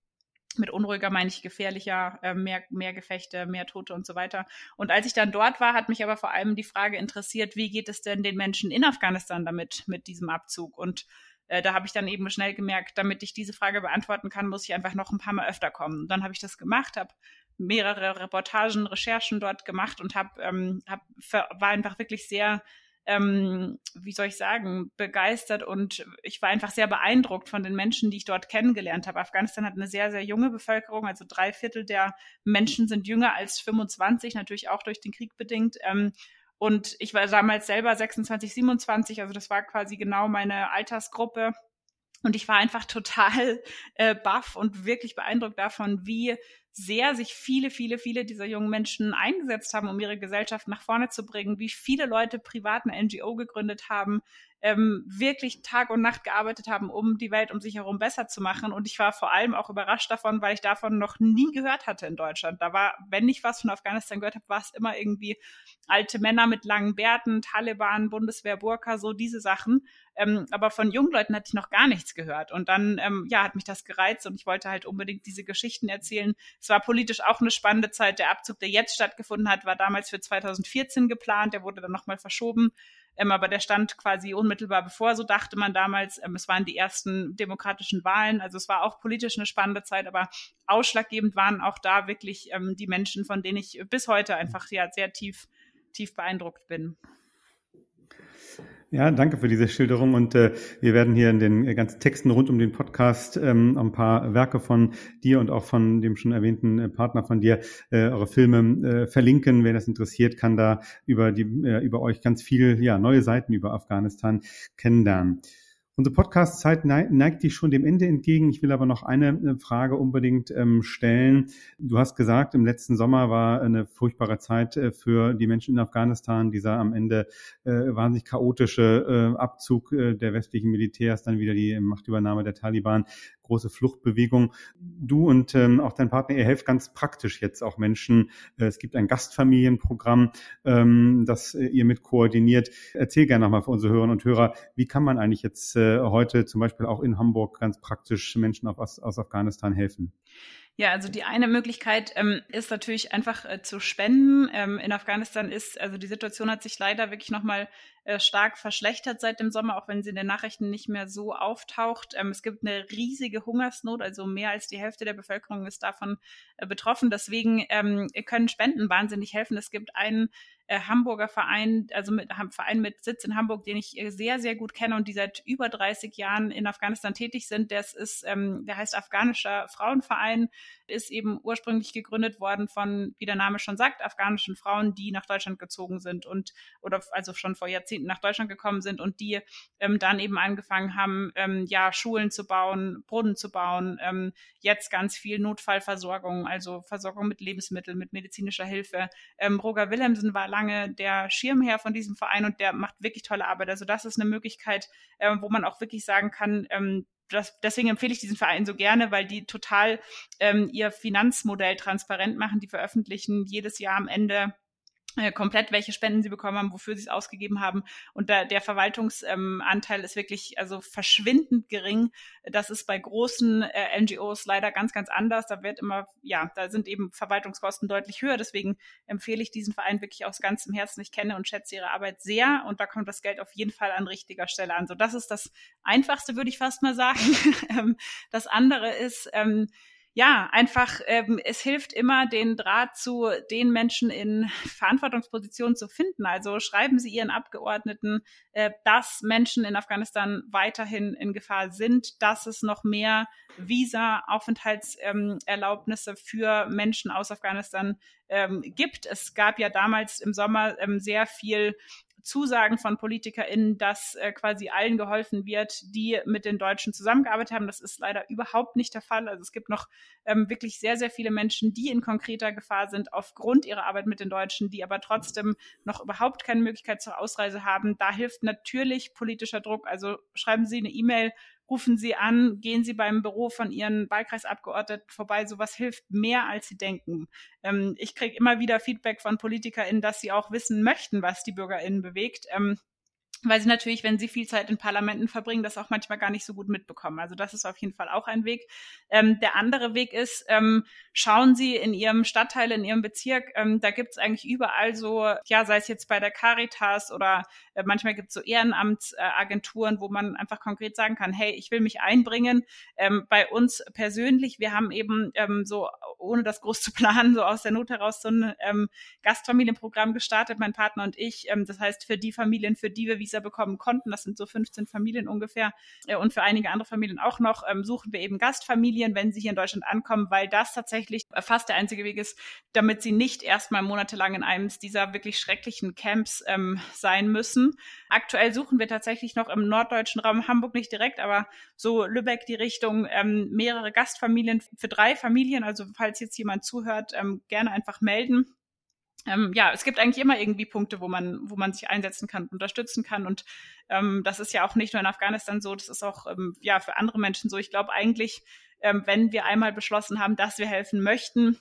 Mit unruhiger meine ich gefährlicher, äh, mehr, mehr Gefechte, mehr Tote und so weiter. Und als ich dann dort war, hat mich aber vor allem die Frage interessiert, wie geht es denn den Menschen in Afghanistan damit, mit diesem Abzug? Und äh, da habe ich dann eben schnell gemerkt, damit ich diese Frage beantworten kann, muss ich einfach noch ein paar Mal öfter kommen. Und dann habe ich das gemacht, habe mehrere Reportagen, Recherchen dort gemacht und hab, ähm, hab, war einfach wirklich sehr ähm, wie soll ich sagen, begeistert und ich war einfach sehr beeindruckt von den Menschen, die ich dort kennengelernt habe. Afghanistan hat eine sehr, sehr junge Bevölkerung, also drei Viertel der Menschen sind jünger als 25, natürlich auch durch den Krieg bedingt. Ähm, und ich war damals selber 26, 27, also das war quasi genau meine Altersgruppe. Und ich war einfach total äh, baff und wirklich beeindruckt davon, wie sehr sich viele, viele, viele dieser jungen Menschen eingesetzt haben, um ihre Gesellschaft nach vorne zu bringen, wie viele Leute privat eine NGO gegründet haben, ähm, wirklich Tag und Nacht gearbeitet haben, um die Welt um sich herum besser zu machen. Und ich war vor allem auch überrascht davon, weil ich davon noch nie gehört hatte in Deutschland. Da war, wenn ich was von Afghanistan gehört habe, war es immer irgendwie alte Männer mit langen Bärten, Taliban, Bundeswehr, Burka, so diese Sachen. Ähm, aber von jungen Leuten hatte ich noch gar nichts gehört. Und dann, ähm, ja, hat mich das gereizt und ich wollte halt unbedingt diese Geschichten erzählen. Es war politisch auch eine spannende Zeit. Der Abzug, der jetzt stattgefunden hat, war damals für 2014 geplant. Der wurde dann nochmal verschoben. Ähm, aber der stand quasi unmittelbar bevor, so dachte man damals. Ähm, es waren die ersten demokratischen Wahlen. Also es war auch politisch eine spannende Zeit, aber ausschlaggebend waren auch da wirklich ähm, die Menschen, von denen ich bis heute einfach ja sehr tief, tief beeindruckt bin. Ja, danke für diese Schilderung und äh, wir werden hier in den ganzen Texten rund um den Podcast ähm, ein paar Werke von dir und auch von dem schon erwähnten äh, Partner von dir, äh, eure Filme äh, verlinken. Wer das interessiert, kann da über die äh, über euch ganz viel ja neue Seiten über Afghanistan kennenlernen. Unsere Podcast-Zeit neigt dich schon dem Ende entgegen. Ich will aber noch eine äh, Frage unbedingt ähm, stellen. Du hast gesagt, im letzten Sommer war eine furchtbare Zeit äh, für die Menschen in Afghanistan. Dieser am Ende äh, wahnsinnig chaotische Abzug der westlichen Militärs, dann wieder die Machtübernahme der Taliban große Fluchtbewegung. Du und ähm, auch dein Partner, ihr helft ganz praktisch jetzt auch Menschen. Äh, es gibt ein Gastfamilienprogramm, ähm, das äh, ihr mit koordiniert. Erzähl gerne nochmal für unsere Hörerinnen und Hörer, wie kann man eigentlich jetzt äh, heute zum Beispiel auch in Hamburg ganz praktisch Menschen aus, aus Afghanistan helfen? Ja, also die eine Möglichkeit ähm, ist natürlich einfach äh, zu spenden. Ähm, in Afghanistan ist, also die Situation hat sich leider wirklich nochmal äh, stark verschlechtert seit dem Sommer, auch wenn sie in den Nachrichten nicht mehr so auftaucht. Ähm, es gibt eine riesige Hungersnot, also mehr als die Hälfte der Bevölkerung ist davon äh, betroffen. Deswegen ähm, können Spenden wahnsinnig helfen. Es gibt einen äh, Hamburger Verein, also mit Verein mit Sitz in Hamburg, den ich äh, sehr, sehr gut kenne und die seit über 30 Jahren in Afghanistan tätig sind. Das ist, ähm, der heißt Afghanischer Frauenverein, ist eben ursprünglich gegründet worden von, wie der Name schon sagt, afghanischen Frauen, die nach Deutschland gezogen sind und oder also schon vor Jahrzehnten nach Deutschland gekommen sind und die ähm, dann eben angefangen haben, ähm, ja, Schulen zu bauen, Brunnen zu bauen, ähm, jetzt ganz viel Notfallversorgung, also Versorgung mit Lebensmitteln, mit medizinischer Hilfe. Ähm, Roger Wilhelmsen war lange der Schirmherr von diesem Verein und der macht wirklich tolle Arbeit. Also das ist eine Möglichkeit, äh, wo man auch wirklich sagen kann, ähm, das, deswegen empfehle ich diesen Verein so gerne, weil die total ähm, ihr Finanzmodell transparent machen. Die veröffentlichen jedes Jahr am Ende komplett, welche Spenden sie bekommen haben, wofür sie es ausgegeben haben. Und da, der Verwaltungsanteil ähm, ist wirklich also verschwindend gering. Das ist bei großen äh, NGOs leider ganz, ganz anders. Da wird immer, ja, da sind eben Verwaltungskosten deutlich höher. Deswegen empfehle ich diesen Verein wirklich aus ganzem Herzen. Ich kenne und schätze ihre Arbeit sehr und da kommt das Geld auf jeden Fall an richtiger Stelle an. So, das ist das Einfachste, würde ich fast mal sagen. Ähm, das andere ist, ähm, ja, einfach, ähm, es hilft immer, den Draht zu den Menschen in Verantwortungspositionen zu finden. Also schreiben Sie Ihren Abgeordneten, äh, dass Menschen in Afghanistan weiterhin in Gefahr sind, dass es noch mehr Visa-Aufenthaltserlaubnisse ähm, für Menschen aus Afghanistan ähm, gibt. Es gab ja damals im Sommer ähm, sehr viel Zusagen von PolitikerInnen, dass äh, quasi allen geholfen wird, die mit den Deutschen zusammengearbeitet haben. Das ist leider überhaupt nicht der Fall. Also es gibt noch ähm, wirklich sehr, sehr viele Menschen, die in konkreter Gefahr sind aufgrund ihrer Arbeit mit den Deutschen, die aber trotzdem noch überhaupt keine Möglichkeit zur Ausreise haben. Da hilft natürlich politischer Druck. Also schreiben Sie eine E-Mail rufen Sie an, gehen Sie beim Büro von Ihren Wahlkreisabgeordneten vorbei. Sowas hilft mehr, als Sie denken. Ähm, ich kriege immer wieder Feedback von PolitikerInnen, dass sie auch wissen möchten, was die BürgerInnen bewegt. Ähm, weil sie natürlich, wenn sie viel Zeit in Parlamenten verbringen, das auch manchmal gar nicht so gut mitbekommen. Also das ist auf jeden Fall auch ein Weg. Ähm, der andere Weg ist, ähm, schauen Sie in Ihrem Stadtteil, in Ihrem Bezirk, ähm, da gibt es eigentlich überall so, ja, sei es jetzt bei der Caritas oder äh, manchmal gibt es so Ehrenamtsagenturen, äh, wo man einfach konkret sagen kann, hey, ich will mich einbringen. Ähm, bei uns persönlich, wir haben eben ähm, so, ohne das groß zu planen, so aus der Not heraus so ein ähm, Gastfamilienprogramm gestartet, mein Partner und ich. Das heißt, für die Familien, für die wir Visa bekommen konnten. Das sind so 15 Familien ungefähr. Äh, und für einige andere Familien auch noch ähm, suchen wir eben Gastfamilien, wenn sie hier in Deutschland ankommen, weil das tatsächlich fast der einzige Weg ist, damit sie nicht erstmal monatelang in einem dieser wirklich schrecklichen Camps ähm, sein müssen. Aktuell suchen wir tatsächlich noch im norddeutschen Raum, Hamburg nicht direkt, aber so Lübeck die Richtung, ähm, mehrere Gastfamilien für drei Familien. Also falls jetzt jemand zuhört, ähm, gerne einfach melden ähm, ja, es gibt eigentlich immer irgendwie Punkte, wo man, wo man sich einsetzen kann, unterstützen kann. Und ähm, das ist ja auch nicht nur in Afghanistan so, das ist auch ähm, ja für andere Menschen so. Ich glaube eigentlich, ähm, wenn wir einmal beschlossen haben, dass wir helfen möchten,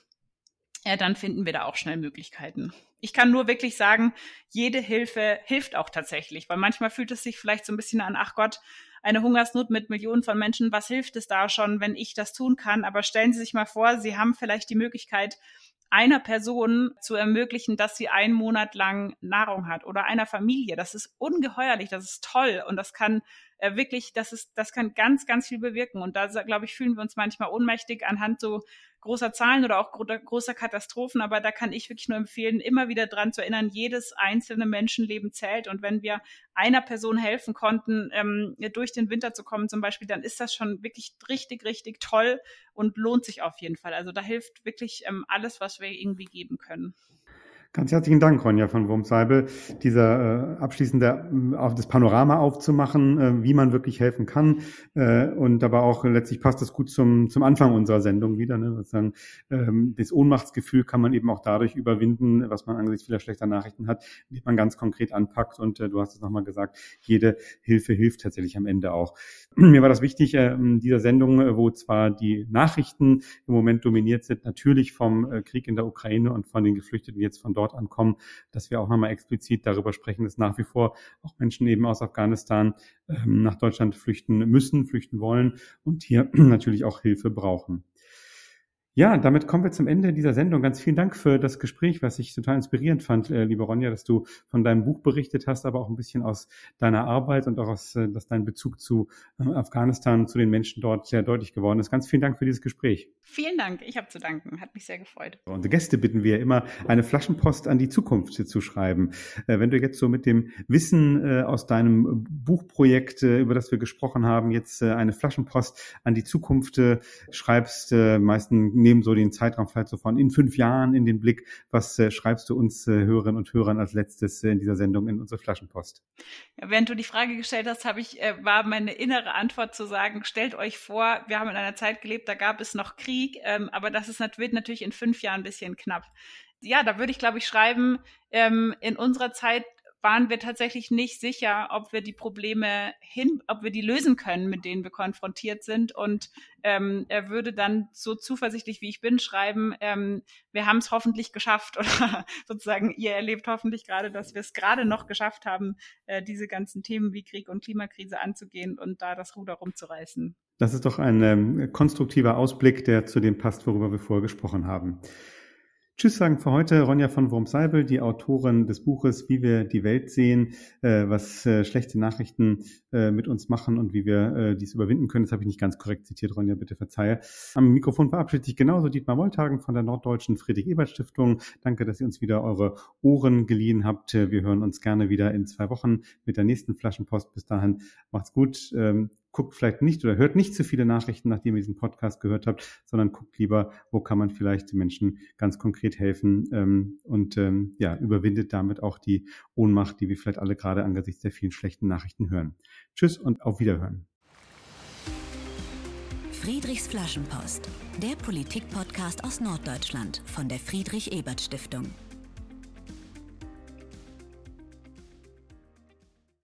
äh, dann finden wir da auch schnell Möglichkeiten. Ich kann nur wirklich sagen, jede Hilfe hilft auch tatsächlich, weil manchmal fühlt es sich vielleicht so ein bisschen an, ach Gott, eine Hungersnot mit Millionen von Menschen, was hilft es da schon, wenn ich das tun kann? Aber stellen Sie sich mal vor, Sie haben vielleicht die Möglichkeit, einer Person zu ermöglichen, dass sie einen Monat lang Nahrung hat oder einer Familie. Das ist ungeheuerlich, das ist toll und das kann äh, wirklich, das ist, das kann ganz, ganz viel bewirken. Und da, glaube ich, fühlen wir uns manchmal ohnmächtig anhand so großer Zahlen oder auch großer Katastrophen. Aber da kann ich wirklich nur empfehlen, immer wieder dran zu erinnern, jedes einzelne Menschenleben zählt. Und wenn wir einer Person helfen konnten, ähm, durch den Winter zu kommen zum Beispiel, dann ist das schon wirklich richtig, richtig toll und lohnt sich auf jeden Fall. Also da hilft wirklich ähm, alles, was wir irgendwie geben können. Ganz herzlichen Dank, Ronja von Wurmseibel, dieser äh, abschließende äh, auf das Panorama aufzumachen, äh, wie man wirklich helfen kann. Äh, und aber auch letztlich passt das gut zum, zum Anfang unserer Sendung wieder. Ne? Sozusagen, ähm, das Ohnmachtsgefühl kann man eben auch dadurch überwinden, was man angesichts vieler schlechter Nachrichten hat, indem man ganz konkret anpackt. Und äh, du hast es nochmal gesagt, jede Hilfe hilft tatsächlich am Ende auch. Mir war das wichtig, äh, dieser Sendung, äh, wo zwar die Nachrichten im Moment dominiert sind, natürlich vom äh, Krieg in der Ukraine und von den Geflüchteten jetzt von dort ankommen, dass wir auch nochmal explizit darüber sprechen, dass nach wie vor auch Menschen eben aus Afghanistan ähm, nach Deutschland flüchten müssen, flüchten wollen und hier natürlich auch Hilfe brauchen. Ja, damit kommen wir zum Ende dieser Sendung. Ganz vielen Dank für das Gespräch, was ich total inspirierend fand, äh, liebe Ronja, dass du von deinem Buch berichtet hast, aber auch ein bisschen aus deiner Arbeit und auch aus, äh, dass dein Bezug zu äh, Afghanistan, zu den Menschen dort sehr deutlich geworden ist. Ganz vielen Dank für dieses Gespräch. Vielen Dank, ich habe zu danken, hat mich sehr gefreut. Unsere Gäste bitten wir immer, eine Flaschenpost an die Zukunft zu schreiben. Äh, wenn du jetzt so mit dem Wissen äh, aus deinem Buchprojekt, äh, über das wir gesprochen haben, jetzt eine Flaschenpost an die Zukunft schreibst, meistens nehmen so den Zeitraum vielleicht so von in fünf Jahren in den Blick. Was äh, schreibst du uns äh, Hörerinnen und Hörern als letztes äh, in dieser Sendung in unsere Flaschenpost? Ja, während du die Frage gestellt hast, habe ich, äh, war meine innere Antwort zu sagen, stellt euch vor, wir haben in einer Zeit gelebt, da gab es noch Krieg, ähm, aber das ist, wird natürlich in fünf Jahren ein bisschen knapp ja, da würde ich, glaube ich, schreiben, ähm, in unserer Zeit waren wir tatsächlich nicht sicher, ob wir die Probleme hin, ob wir die lösen können, mit denen wir konfrontiert sind. Und ähm, er würde dann so zuversichtlich wie ich bin schreiben, ähm, wir haben es hoffentlich geschafft oder sozusagen ihr erlebt hoffentlich gerade, dass wir es gerade noch geschafft haben, äh, diese ganzen Themen wie Krieg und Klimakrise anzugehen und da das Ruder rumzureißen. Das ist doch ein ähm, konstruktiver Ausblick, der zu dem passt, worüber wir vorher gesprochen haben. Tschüss sagen für heute Ronja von Wurmseibel, die Autorin des Buches Wie wir die Welt sehen, äh, was äh, schlechte Nachrichten äh, mit uns machen und wie wir äh, dies überwinden können. Das habe ich nicht ganz korrekt zitiert, Ronja, bitte verzeihe. Am Mikrofon verabschiedet sich genauso Dietmar Wolltagen von der Norddeutschen Friedrich-Ebert-Stiftung. Danke, dass ihr uns wieder eure Ohren geliehen habt. Wir hören uns gerne wieder in zwei Wochen mit der nächsten Flaschenpost. Bis dahin macht's gut. Ähm, guckt vielleicht nicht oder hört nicht zu viele Nachrichten, nachdem ihr diesen Podcast gehört habt, sondern guckt lieber, wo kann man vielleicht den Menschen ganz konkret helfen ähm, und ähm, ja, überwindet damit auch die Ohnmacht, die wir vielleicht alle gerade angesichts der vielen schlechten Nachrichten hören. Tschüss und auf Wiederhören. Friedrichs Flaschenpost, der Politik-Podcast aus Norddeutschland von der Friedrich-Ebert-Stiftung.